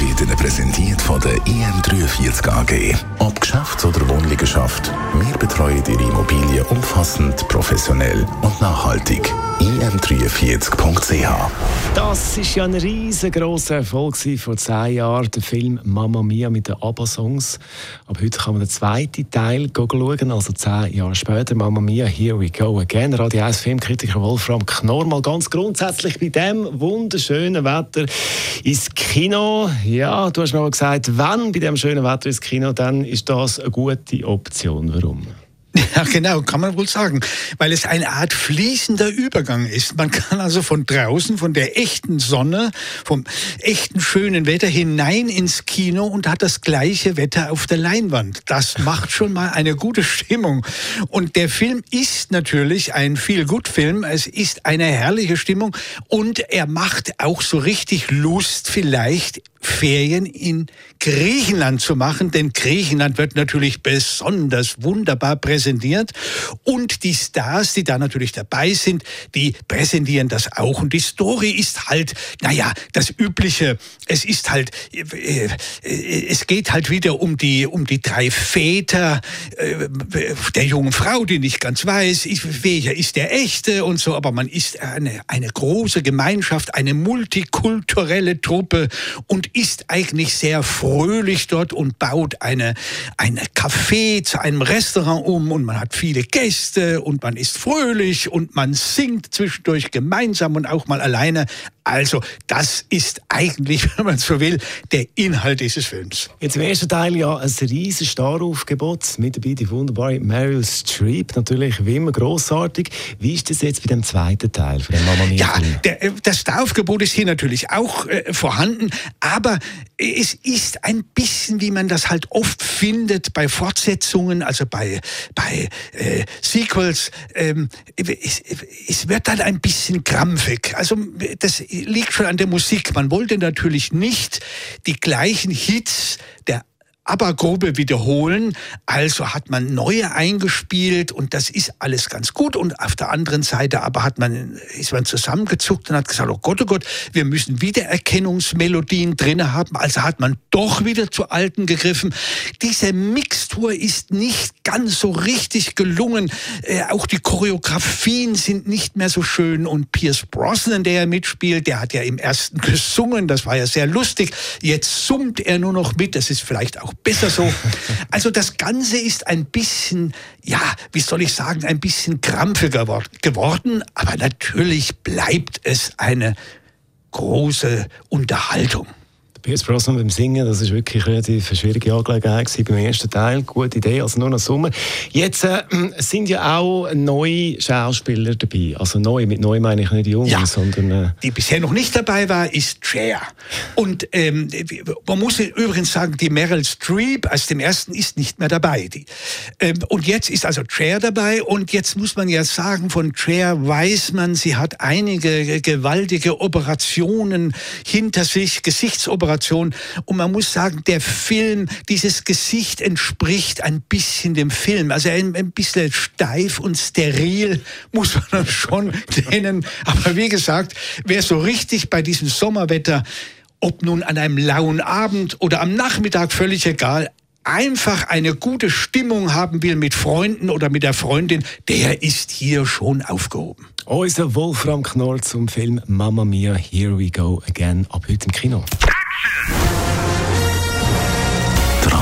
wird Ihnen präsentiert von der IM43 AG. Ob Geschäfts- oder Wohnliegenschaft, wir betreuen Ihre Immobilie umfassend, professionell und nachhaltig. im43.ch Das ist ja ein riesengroßer Erfolg vor zehn Jahren, der Film Mamma Mia mit den ABBA-Songs. Aber heute kann man den zweiten Teil schauen, also zehn Jahre später. Mamma Mia, Here We Go Again. Radio 1 Filmkritiker Wolfram Knorr mal ganz grundsätzlich bei dem wunderschönen Wetter ins Kino. Ja, du hast mir mal gesagt, wenn bei dem schönen Wetter ins Kino, dann ist das eine gute Option. Warum? Ja, genau, kann man wohl sagen, weil es eine Art fließender Übergang ist. Man kann also von draußen, von der echten Sonne, vom echten schönen Wetter hinein ins Kino und hat das gleiche Wetter auf der Leinwand. Das macht schon mal eine gute Stimmung. Und der Film ist natürlich ein Feel-Good-Film. Es ist eine herrliche Stimmung und er macht auch so richtig Lust, vielleicht Ferien in Griechenland zu machen, denn Griechenland wird natürlich besonders wunderbar präsentiert und die Stars, die da natürlich dabei sind, die präsentieren das auch. Und die Story ist halt, naja, das übliche, es ist halt, äh, es geht halt wieder um die, um die drei Väter äh, der jungen Frau, die nicht ganz weiß, welcher ist der echte und so, aber man ist eine, eine große Gemeinschaft, eine multikulturelle Truppe und ist eigentlich sehr fröhlich dort und baut eine, eine Café zu einem Restaurant um und man hat viele Gäste und man ist fröhlich und man singt zwischendurch gemeinsam und auch mal alleine. Also das ist eigentlich, wenn man so will, der Inhalt dieses Films. Jetzt im ersten Teil ja ein riesiges Staraufgebot, mit dabei die wunderbare Meryl Streep, natürlich wie immer grossartig. Wie ist das jetzt bei dem zweiten Teil von dem Mama Mia? Ja, der, äh, das Staraufgebot ist hier natürlich auch äh, vorhanden, aber es ist ein bisschen, wie man das halt oft findet bei Fortsetzungen, also bei, bei äh, Sequels. Ähm, es, es wird dann ein bisschen krampfig. Also das liegt schon an der Musik. Man wollte natürlich nicht die gleichen Hits der ABBA-Gruppe wiederholen. Also hat man neue eingespielt und das ist alles ganz gut. Und auf der anderen Seite aber hat man, ist man zusammengezuckt und hat gesagt, oh Gott, oh Gott, wir müssen Wiedererkennungsmelodien drin haben. Also hat man doch wieder zu alten gegriffen. Diese Mixtur ist nicht ganz so richtig gelungen. Äh, auch die Choreografien sind nicht mehr so schön. Und Pierce Brosnan, der ja mitspielt, der hat ja im ersten gesungen. Das war ja sehr lustig. Jetzt summt er nur noch mit. Das ist vielleicht auch besser so. Also das Ganze ist ein bisschen, ja, wie soll ich sagen, ein bisschen krampfiger geworden, aber natürlich bleibt es eine große Unterhaltung. Pierce Brosnan beim Singen, das ist wirklich relativ eine schwierige Angelegenheit beim ersten Teil. Gute Idee, also nur noch Sommer. Jetzt äh, sind ja auch neue Schauspieler dabei. Also neu, mit neu meine ich nicht jung, ja, sondern... Äh die bisher noch nicht dabei war, ist Cher. Und ähm, man muss übrigens sagen, die Meryl Streep als dem ersten ist nicht mehr dabei. Die, ähm, und jetzt ist also Cher dabei und jetzt muss man ja sagen, von Cher weiß man, sie hat einige gewaltige Operationen hinter sich, Gesichtsoperationen Operation. Und man muss sagen, der Film, dieses Gesicht entspricht ein bisschen dem Film. Also ein, ein bisschen steif und steril muss man das schon nennen. Aber wie gesagt, wer so richtig bei diesem Sommerwetter ob nun an einem lauen Abend oder am Nachmittag, völlig egal, einfach eine gute Stimmung haben will mit Freunden oder mit der Freundin, der ist hier schon aufgehoben. Unser Wolfram Knorr zum Film Mamma Mia, Here We Go Again, ab heute im Kino.